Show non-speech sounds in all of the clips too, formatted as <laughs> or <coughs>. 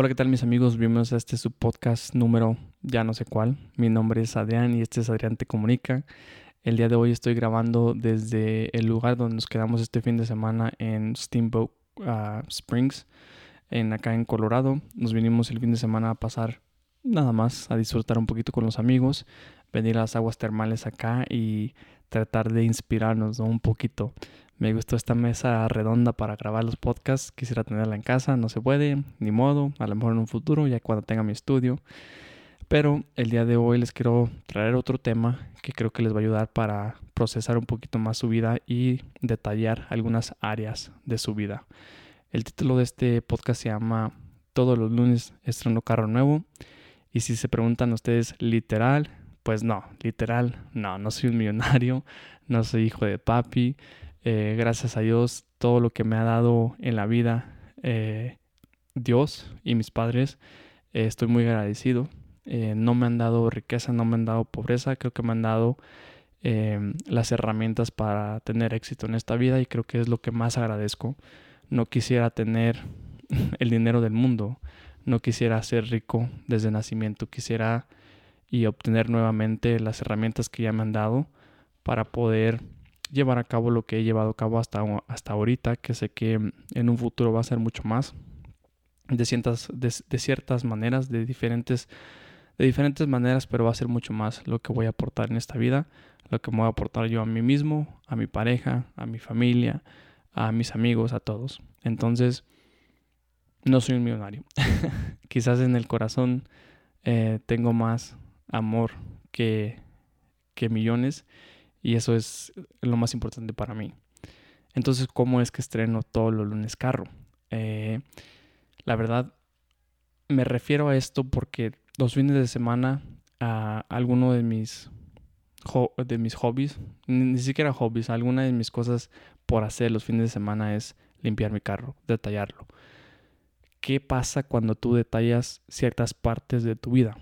Hola, ¿qué tal mis amigos? Bienvenidos a este su podcast número ya no sé cuál. Mi nombre es Adrián y este es Adrián Te Comunica. El día de hoy estoy grabando desde el lugar donde nos quedamos este fin de semana en Steamboat uh, Springs, en acá en Colorado. Nos vinimos el fin de semana a pasar nada más, a disfrutar un poquito con los amigos, venir a las aguas termales acá y tratar de inspirarnos un poquito. Me gustó esta mesa redonda para grabar los podcasts. Quisiera tenerla en casa, no se puede, ni modo. A lo mejor en un futuro, ya cuando tenga mi estudio. Pero el día de hoy les quiero traer otro tema que creo que les va a ayudar para procesar un poquito más su vida y detallar algunas áreas de su vida. El título de este podcast se llama Todos los lunes estreno carro nuevo. Y si se preguntan ustedes literal, pues no, literal, no, no soy un millonario, <laughs> no soy hijo de papi. Eh, gracias a Dios, todo lo que me ha dado en la vida, eh, Dios y mis padres, eh, estoy muy agradecido. no me han dado riqueza, no me han dado pobreza, creo que me han dado em, las herramientas para tener éxito en esta vida y creo que es lo que más agradezco. No quisiera tener <laughs> el dinero del mundo, no quisiera ser rico desde nacimiento, quisiera y obtener nuevamente las herramientas que ya me han dado para poder llevar a cabo lo que he llevado a cabo hasta, hasta ahorita, que sé que en un futuro va a ser mucho más, de ciertas, de, ciertas maneras, de diferentes, de diferentes maneras, pero va a ser mucho más lo que voy a aportar en esta vida, lo que me voy a aportar yo a mí mismo, a mi pareja, a mi familia, a mis amigos, a todos. Entonces, no soy un millonario. <laughs> Quizás en el corazón eh, tengo más amor que, que millones y eso es lo más importante para mí. Entonces, ¿cómo es que estreno todos los lunes carro? Eh, la verdad, me refiero a esto porque los fines de semana a alguno de mis, de mis hobbies, ni, siquiera hobbies, alguna de mis cosas por hacer los fines de semana es limpiar mi carro, detallarlo. ¿Qué pasa cuando tú detallas ciertas partes de tu vida?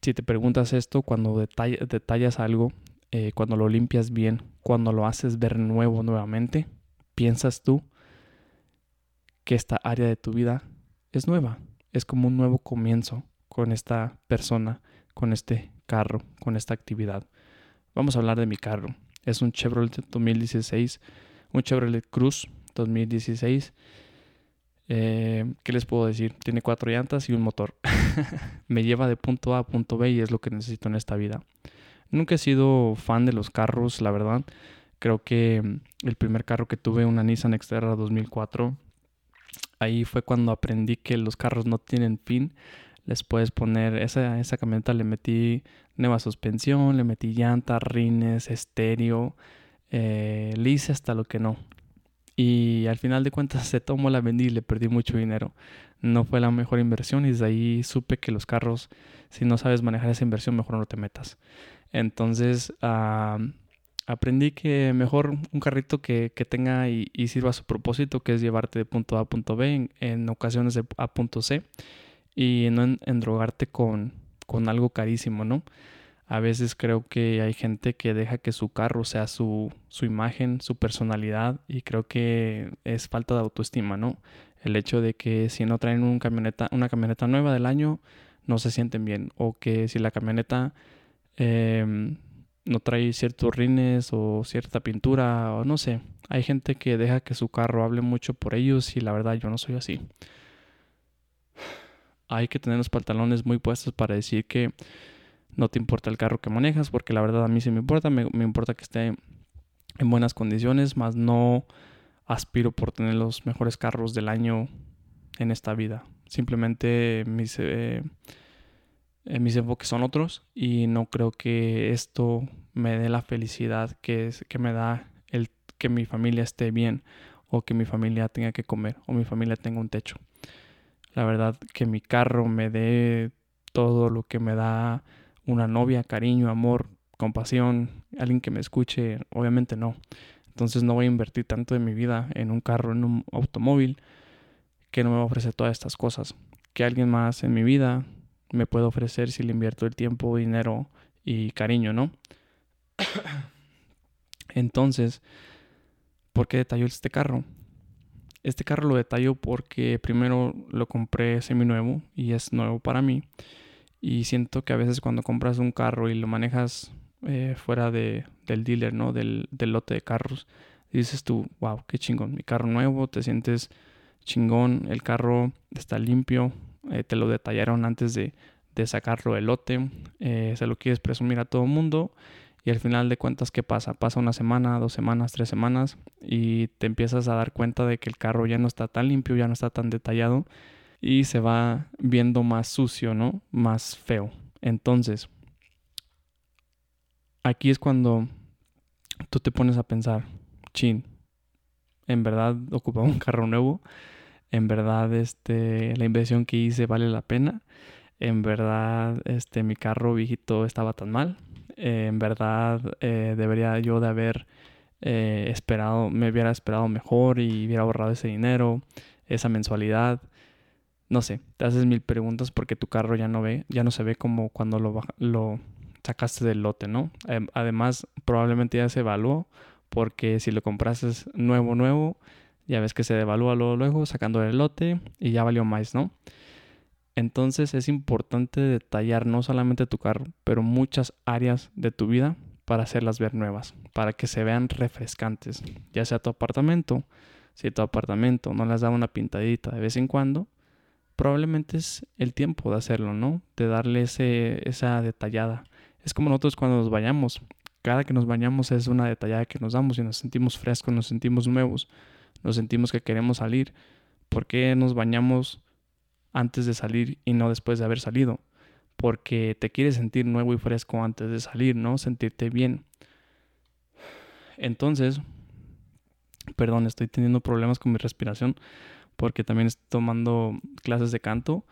Si te preguntas esto, cuando detallas algo, eh, cuando lo limpias bien, cuando lo haces ver nuevo nuevamente, piensas tú que esta área de tu vida es nueva, es como un nuevo comienzo con esta persona, con este carro, con esta actividad. Vamos a hablar de mi carro. Es un Chevrolet 2016, un Chevrolet Cruz 2016. Eh, ¿Qué les puedo decir? Tiene cuatro llantas y un motor. <laughs> Me lleva de punto A a punto B y es lo que necesito en esta vida. Nunca he sido fan de los carros, la verdad. Creo que mm, el primer carro que tuve, una Nissan Xterra 2004, ahí fue cuando aprendí que los carros no tienen fin. Les puedes poner, esa, esa camioneta le metí nueva suspensión, le metí llanta, rines, estéreo, eh, hasta lo que no. Y al final de cuentas <laughs> se tomó la vendí y le perdí mucho dinero. No fue la mejor inversión y desde ahí supe que los carros, si no sabes manejar esa inversión, mejor no te metas. Entonces aprendí que mejor un carrito que, tenga y, sirva a su propósito, que es llevarte de punto A a punto B, en, ocasiones de a punto C, y no en, drogarte con, con algo carísimo, ¿no? A veces creo que hay gente que deja que su carro sea su, su, imagen, su personalidad y creo que es falta de autoestima, ¿no? El hecho de que si no traen un camioneta, una camioneta nueva del año, no se sienten bien. O que si la camioneta Em, no trae ciertos rines o cierta pintura o no sé. Hay gente que deja que su carro hable mucho por ellos y la verdad yo no soy así. Hay que tener los pantalones muy puestos para decir que no te importa el carro que manejas porque la verdad a mí sí me importa. Me, importa que esté en buenas condiciones, más no aspiro por tener los mejores carros del año en esta vida. Simplemente mis... Eh, mis enfoques son otros y no creo que esto me dé la felicidad que, es, que me da el que mi familia esté bien o que mi familia tenga que comer o mi familia tenga un techo. La verdad que mi carro me dé todo lo que me da una novia, cariño, amor, compasión, alguien que me escuche, obviamente no. Entonces no voy a invertir tanto de mi vida en un carro, en un automóvil que no me ofrece todas estas cosas. Que alguien más en mi vida me puede ofrecer si le invierto el tiempo, dinero y cariño, ¿no? <coughs> Entonces, ¿por qué detalló este carro? Este carro lo detallo porque primero lo compré semi-nuevo y es nuevo para mí. Y siento que a veces cuando compras un carro y lo manejas eh, fuera de, del dealer, ¿no? Del, del lote de carros, dices tú, wow, qué chingón, mi carro nuevo, te sientes chingón, el carro está limpio, eh, te lo detallaron antes de, de sacarlo del lote, eh, se lo quieres presumir a todo mundo y al final de cuentas, ¿qué pasa? Pasa una semana, dos semanas, tres semanas y te empiezas a dar cuenta de que el carro ya no está tan limpio, ya no está tan detallado y se va viendo más sucio, ¿no? Más feo. Entonces, aquí es cuando tú te pones a pensar, chin, en verdad ocupaba un carro nuevo, en verdad este, la inversión que hice vale la pena en verdad este, mi carro viejito estaba tan mal, en verdad eh, debería yo de haber eh, esperado, me hubiera esperado mejor y hubiera ahorrado ese dinero, esa mensualidad. No sé, te haces mil preguntas porque tu carro ya no ve, ya no se ve como cuando lo, lo sacaste del lote, ¿no? además, probablemente ya se evaluó porque si lo compraste nuevo, nuevo, ya ves que se devalúa luego, sacando del lote y ya valió más, ¿no? Entonces es importante detallar no solamente tu carro, pero muchas áreas de tu vida para hacerlas ver nuevas, para que se vean refrescantes, ya sea tu apartamento, si tu apartamento no les da una pintadita de vez en cuando, probablemente es el tiempo de hacerlo, ¿no? De darle ese, esa detallada. Es como nosotros cuando nos bañamos, cada que nos bañamos es una detallada que nos damos y nos sentimos frescos, nos sentimos nuevos, nos sentimos que queremos salir. ¿Por qué nos bañamos antes de salir y no después de haber salido. Porque te quieres sentir nuevo y fresco antes de salir, ¿no? Sentirte bien. Entonces, perdón, estoy teniendo problemas con mi respiración porque también estoy tomando clases de canto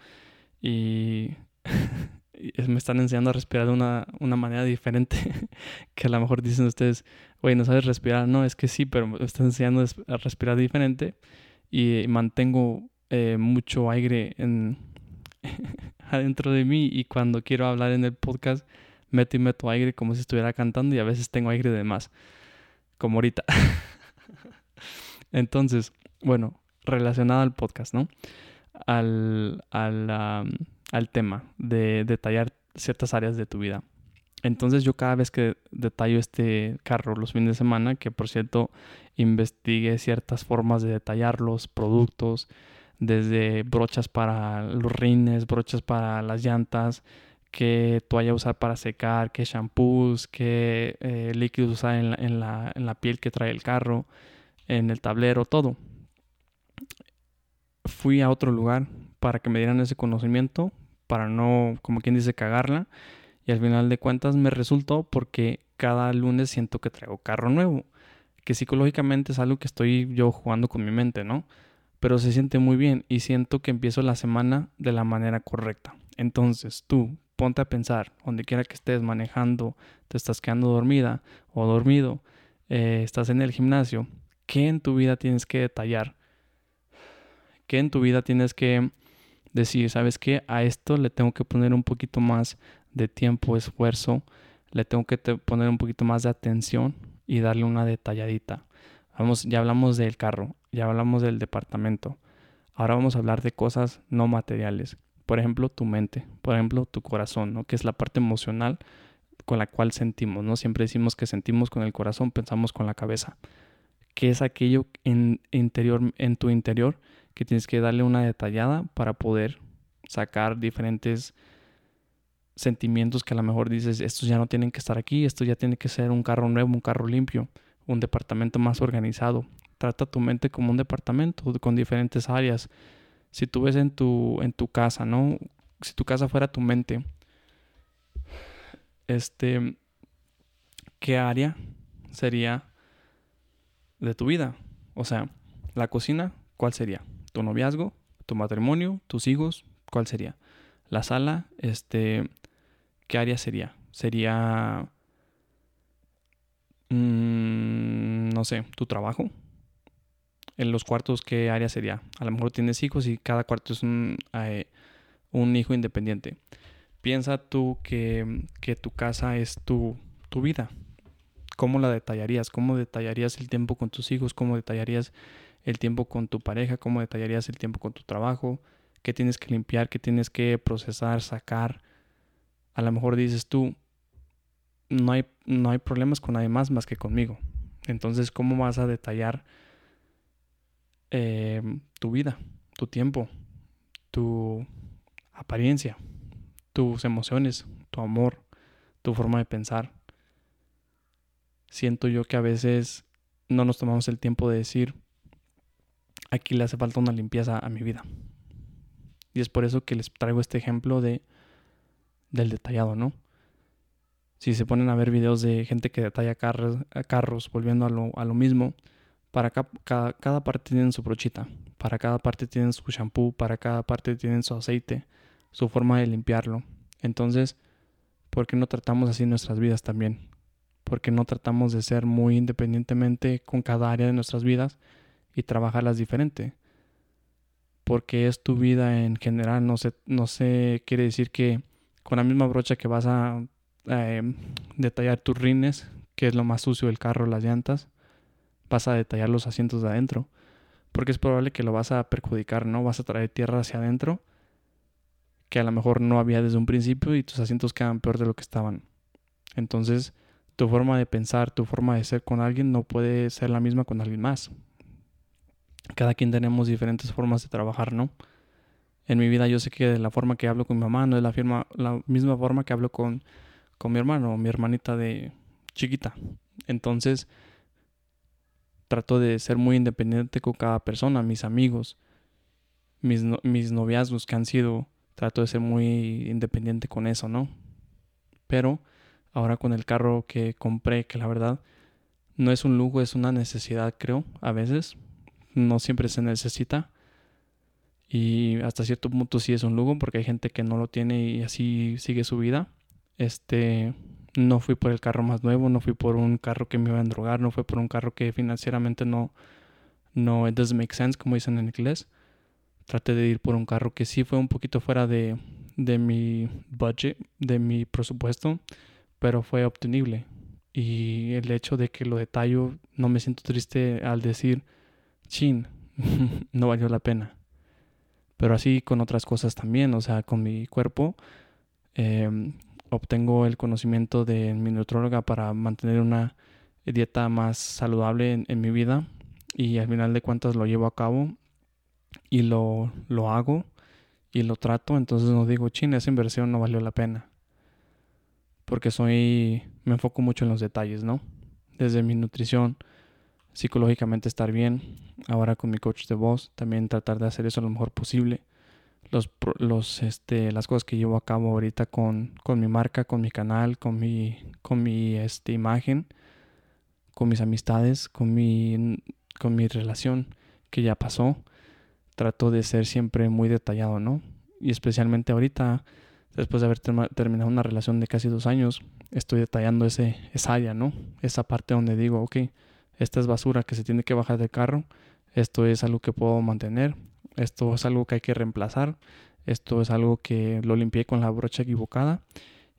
y <laughs> me están enseñando a respirar de una, manera diferente <laughs> que a lo mejor dicen ustedes, oye, no sabes respirar. No, es que sí, pero me están enseñando a respirar diferente y mantengo eh, mucho aire en, <laughs> adentro de mí y cuando quiero hablar en el podcast meto y meto aire como si estuviera cantando y a veces tengo aire de más, como ahorita. <laughs> Entonces, bueno, relacionado al podcast, ¿no? Al, al tema de detallar ciertas áreas de tu vida. Entonces yo cada vez que detallo este carro los fines de semana, que por cierto investigué ciertas formas de detallar los productos, desde brochas para los rines, brochas para las llantas, qué toalla usar para secar, qué shampoos, qué eh, líquidos usar en la, en, la, en la piel que trae el carro, en el tablero, todo. Fui a otro lugar para que me dieran ese conocimiento, para no, como quien dice, cagarla. Y al final de cuentas me resultó porque cada lunes siento que traigo carro nuevo. Que psicológicamente es algo que estoy yo jugando con mi mente, ¿no? pero se siente muy bien y siento que empiezo la semana de la manera correcta. Entonces tú ponte a pensar, donde quiera que estés manejando, te estás quedando dormida o dormido, eh, estás en el gimnasio, ¿qué en tu vida tienes que detallar? ¿Qué en tu vida tienes que decir, sabes qué? A esto le tengo que poner un poquito más de tiempo, esfuerzo, le tengo que poner un poquito más de atención y darle una detalladita. Vamos, ya hablamos del carro, ya hablamos del departamento. Ahora vamos a hablar de cosas no materiales. Por ejemplo, tu mente, por ejemplo, tu corazón, ¿no? Que es la parte emocional con la cual sentimos, ¿no? Siempre decimos que sentimos con el corazón, pensamos con la cabeza. ¿Qué es aquello en, interior, en tu interior que tienes que darle una detallada para poder sacar diferentes sentimientos que a lo mejor dices, estos ya no tienen que estar aquí, esto ya tiene que ser un carro nuevo, un carro limpio, un departamento más organizado. Trata tu mente como un departamento con diferentes áreas. Si tú ves en tu, en tu casa, ¿no? Si tu casa fuera tu mente, este, ¿qué área sería de tu vida? O sea, la cocina, ¿cuál sería? ¿Tu noviazgo? ¿Tu matrimonio? ¿Tus hijos? ¿Cuál sería? La sala, este, ¿qué área sería? Sería Mm, no sé, tu trabajo. En los cuartos, ¿qué área sería? A lo mejor tienes hijos y cada cuarto es un, eh, un hijo independiente. Piensa tú que, que tu casa es tu, tu vida. ¿Cómo la detallarías? ¿Cómo detallarías el tiempo con tus hijos? ¿Cómo detallarías el tiempo con tu pareja, cómo detallarías el tiempo con tu trabajo, qué tienes que limpiar, qué tienes que procesar, sacar. A lo mejor dices tú, no hay, no hay problemas con nadie más más que conmigo. Entonces, ¿cómo vas a detallar eh, tu vida, tu tiempo, tu apariencia, tus emociones, tu amor, tu forma de pensar? Siento yo que a veces no nos tomamos el tiempo de decir, aquí le hace falta una limpieza a mi vida. Y es por eso que les traigo este ejemplo de del detallado, ¿no? Si se ponen a ver videos de gente que detalla carros, carros volviendo a lo, a lo mismo, para cada, cada, parte tienen su brochita, para cada parte tienen su shampoo, para cada parte tienen su aceite, su forma de limpiarlo. Entonces, ¿por qué no tratamos así nuestras vidas también? ¿Por qué no tratamos de ser muy independientemente con cada área de nuestras vidas y trabajarlas diferente? Porque es tu vida en general, no se, no se quiere decir que con la misma brocha que vas a eh, detallar tus rines, que es lo más sucio del carro, las llantas, vas a detallar los asientos de adentro, porque es probable que lo vas a perjudicar, ¿no? Vas a traer tierra hacia adentro que a lo mejor no había desde un principio y tus asientos quedan peor de lo que estaban. Entonces, tu forma de pensar, tu forma de ser con alguien no puede ser la misma con alguien más. Cada quien tenemos diferentes formas de trabajar, ¿no? En mi vida yo sé que la forma que hablo con mi mamá no es la, la misma forma que hablo con, con mi hermano o mi hermanita de chiquita. Entonces, trato de ser muy independiente con cada persona, mis amigos, mis, mis noviazgos que han sido, trato de ser muy independiente con eso, ¿no? Pero ahora con el carro que compré, que la verdad no es un lujo, es una necesidad, creo, a veces. No siempre se necesita. Y hasta cierto punto sí es un lujo porque hay gente que no lo tiene y así sigue su vida. Este, no fui por el carro más nuevo, no fui por un carro que me iba a drogar, no fue por un carro que financieramente no, no, it doesn't make sense, como dicen en inglés. Traté de ir por un carro que sí fue un poquito fuera de, de mi budget, de mi presupuesto, pero fue obtenible. Y el hecho de que lo detallo, no me siento triste al decir, chin, <laughs> no valió la pena. Pero así con otras cosas también, o sea, con mi cuerpo. Eh, obtengo el conocimiento de mi nutróloga para mantener una dieta más saludable en, mi vida y al final de cuentas lo llevo a cabo y lo, lo hago y lo trato, entonces no digo, chin, esa inversión no valió la pena. Porque soy, me enfoco mucho en los detalles, ¿no? Desde mi nutrición, psicológicamente estar bien, ahora con mi coach de voz, también tratar de hacer eso lo mejor posible los, los, este, las cosas que llevo a cabo ahorita con, con mi marca, con mi canal, con mi, con mi este, imagen, con mis amistades, con mi, con mi relación que ya pasó. Trato de ser siempre muy detallado, ¿no? Y especialmente ahorita, después de haber terminado una relación de casi dos años, estoy detallando ese, esa área, ¿no? Esa parte donde digo, ok, esta es basura que se tiene que bajar del carro, esto es algo que puedo mantener, esto es algo que hay que reemplazar, esto es algo que lo limpié con la brocha equivocada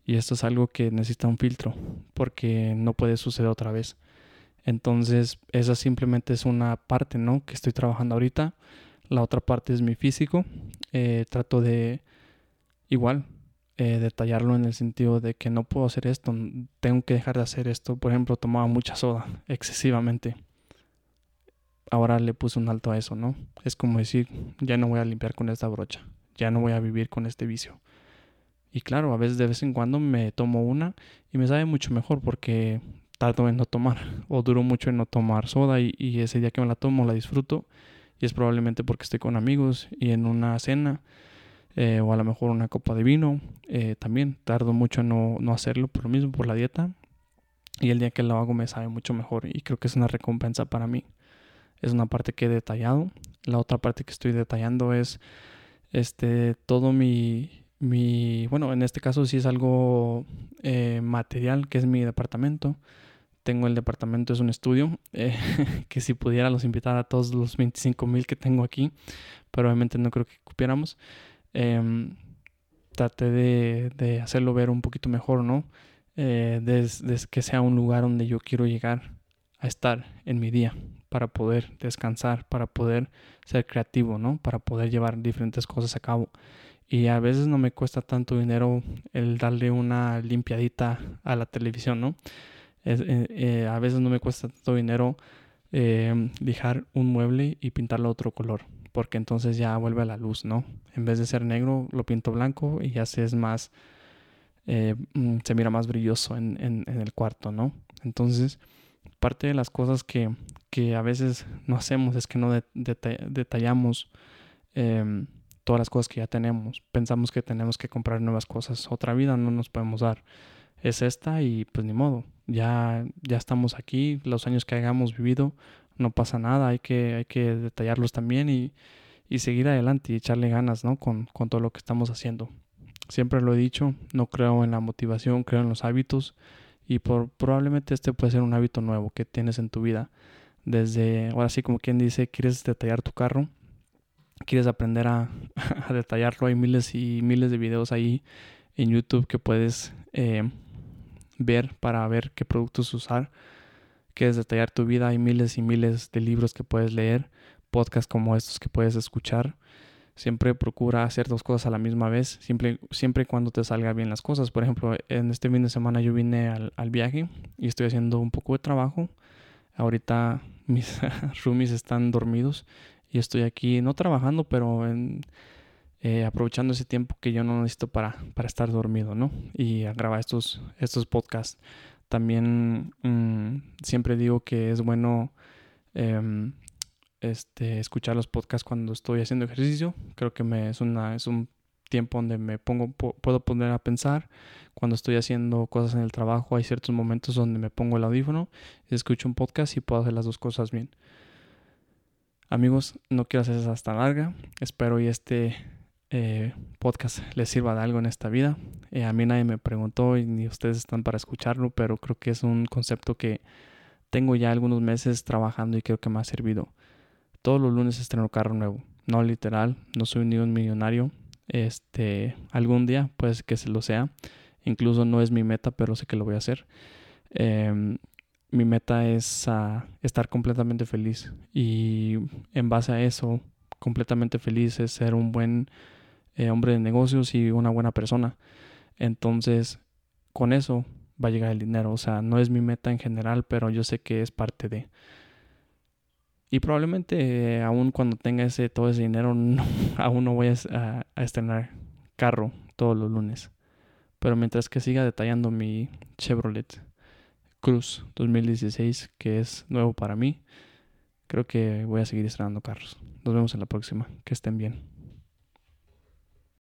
y esto es algo que necesita un filtro porque no puede suceder otra vez. Entonces, esa simplemente es una parte, ¿no? Que estoy trabajando ahorita. La otra parte es mi físico. Eh, trato de, igual, eh, detallarlo en el sentido de que no puedo hacer esto, tengo que dejar de hacer esto. Por ejemplo, tomaba mucha soda excesivamente ahora le puse un alto a eso, ¿no? Es como decir, ya no voy a limpiar con esta brocha, ya no voy a vivir con este vicio. Y claro, a veces de vez en cuando me tomo una y me sabe mucho mejor porque tardo en no tomar <laughs> o duro mucho en no tomar soda y, ese día que me la tomo la disfruto y es probablemente porque estoy con amigos y en una cena eh, o a lo mejor una copa de vino. Eh, también tardo mucho en no, no hacerlo por lo mismo, por la dieta. Y el día que lo hago me sabe mucho mejor y creo que es una recompensa para mí es una parte que he detallado. La otra parte que estoy detallando es este todo mi, mi bueno, en este caso sí es algo eh, material, que es mi departamento. Tengo el departamento, es un estudio, eh, <laughs> que si pudiera los invitar a todos los 25 mil que tengo aquí, pero obviamente no creo que cupiéramos. Em, traté de, de, hacerlo ver un poquito mejor, ¿no? Eh, desde que sea un lugar donde yo quiero llegar a estar en mi día para poder descansar, para poder ser creativo, ¿no? Para poder llevar diferentes cosas a cabo. Y a veces no me cuesta tanto dinero el darle una limpiadita a la televisión, ¿no? Eh, eh, a veces no me cuesta tanto dinero eh, lijar un mueble y pintarlo otro color, porque entonces ya vuelve a la luz, ¿no? En vez de ser negro, lo pinto blanco y ya se es más, eh, mm, se mira más brilloso en, en, el cuarto, ¿no? Entonces, parte de las cosas que, que a veces no hacemos es que no de, de, detallamos eh, todas las cosas que ya tenemos. Pensamos que tenemos que comprar nuevas cosas. Otra vida no nos podemos dar. Es esta y pues ni modo. Ya, ya estamos aquí. Los años que hayamos vivido no pasa nada. Hay que, hay que detallarlos también y, y seguir adelante y echarle ganas ¿no? con, con todo lo que estamos haciendo. Siempre lo he dicho, no creo en la motivación, creo en los hábitos y por, probablemente este puede ser un hábito nuevo que tienes en tu vida. Desde, ahora sí como quien dice, quieres detallar tu carro, quieres aprender a, <laughs> detallarlo, hay miles y miles de videos ahí en YouTube que puedes eh, ver para ver qué productos usar. Quieres detallar tu vida, hay miles y miles de libros que puedes leer, podcasts como estos que puedes escuchar. Siempre procura hacer dos cosas a la misma vez, siempre, siempre cuando te salgan bien las cosas. Por ejemplo, en este fin de semana yo vine al, al viaje y estoy haciendo un poco de trabajo. Ahorita mis <laughs> roomies están dormidos y estoy aquí no trabajando, pero en, eh, aprovechando ese tiempo que yo no necesito para, para estar dormido, ¿no? Y grabar estos, estos podcasts. También mmm, siempre digo que es bueno eh, este, escuchar los podcasts cuando estoy haciendo ejercicio. Creo que me, es, una, es un tiempo donde me pongo, puedo poner a pensar. Cuando estoy haciendo cosas en el trabajo, hay ciertos momentos donde me pongo el audífono, escucho un podcast y puedo hacer las dos cosas bien. Amigos, no quiero hacer tan larga. Espero y este eh, podcast les sirva de algo en esta vida. Eh, a mí nadie me preguntó y ni ustedes están para escucharlo, pero creo que es un concepto que tengo ya algunos meses trabajando y creo que me ha servido. Todos los lunes estreno carro nuevo. No literal, no soy ni un millonario. Este, algún día puede que se lo sea. Incluso no es mi meta, pero sé que lo voy a hacer. Eh, mi meta es uh, estar completamente feliz y en base a eso, completamente feliz es ser un buen eh, hombre de negocios y una buena persona. Entonces, con eso va a llegar el dinero. O sea, no es mi meta en general, pero yo sé que es parte de. Y probablemente eh, aún cuando tenga ese todo ese dinero, <laughs> aún no voy a, a estrenar carro todos los lunes. Pero mientras que siga detallando mi Chevrolet Cruz 2016, que es nuevo para mí, creo que voy a seguir estrenando carros. Nos vemos en la próxima. Que estén bien.